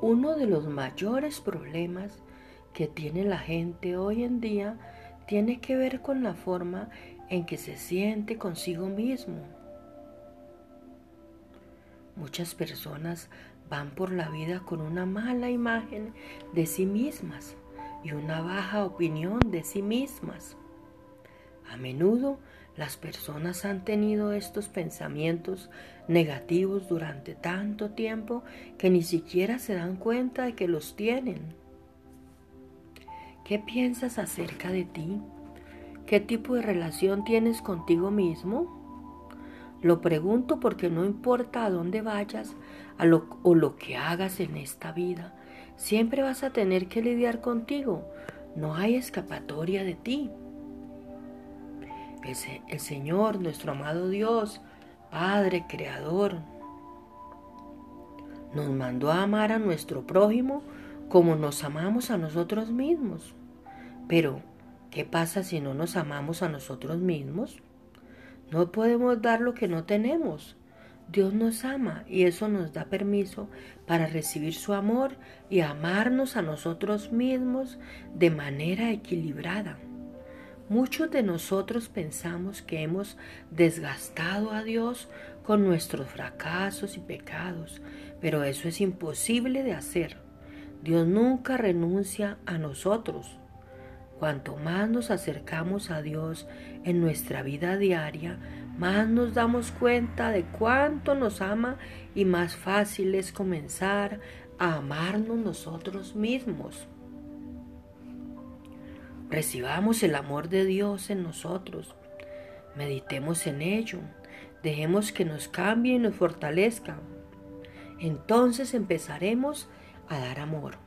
Uno de los mayores problemas que tiene la gente hoy en día tiene que ver con la forma en que se siente consigo mismo. Muchas personas van por la vida con una mala imagen de sí mismas y una baja opinión de sí mismas. A menudo las personas han tenido estos pensamientos negativos durante tanto tiempo que ni siquiera se dan cuenta de que los tienen. ¿Qué piensas acerca de ti? ¿Qué tipo de relación tienes contigo mismo? Lo pregunto porque no importa a dónde vayas o lo que hagas en esta vida, siempre vas a tener que lidiar contigo. No hay escapatoria de ti. El, Señor, nuestro amado Dios, Padre, Creador, nos mandó a amar a nuestro prójimo como nos amamos a nosotros mismos. Pero, ¿qué pasa si no nos amamos a nosotros mismos? No podemos dar lo que no tenemos. Dios nos ama y eso nos da permiso para recibir su amor y amarnos a nosotros mismos de manera equilibrada. Muchos de nosotros pensamos que hemos desgastado a Dios con nuestros fracasos y pecados, pero eso es imposible de hacer. Dios nunca renuncia a nosotros. Cuanto más nos acercamos a Dios en nuestra vida diaria, más nos damos cuenta de cuánto nos ama y más fácil es comenzar a amarnos nosotros mismos. Recibamos el amor de Dios en nosotros. Meditemos en ello. Dejemos que nos cambie y nos fortalezca. Entonces empezaremos a dar amor.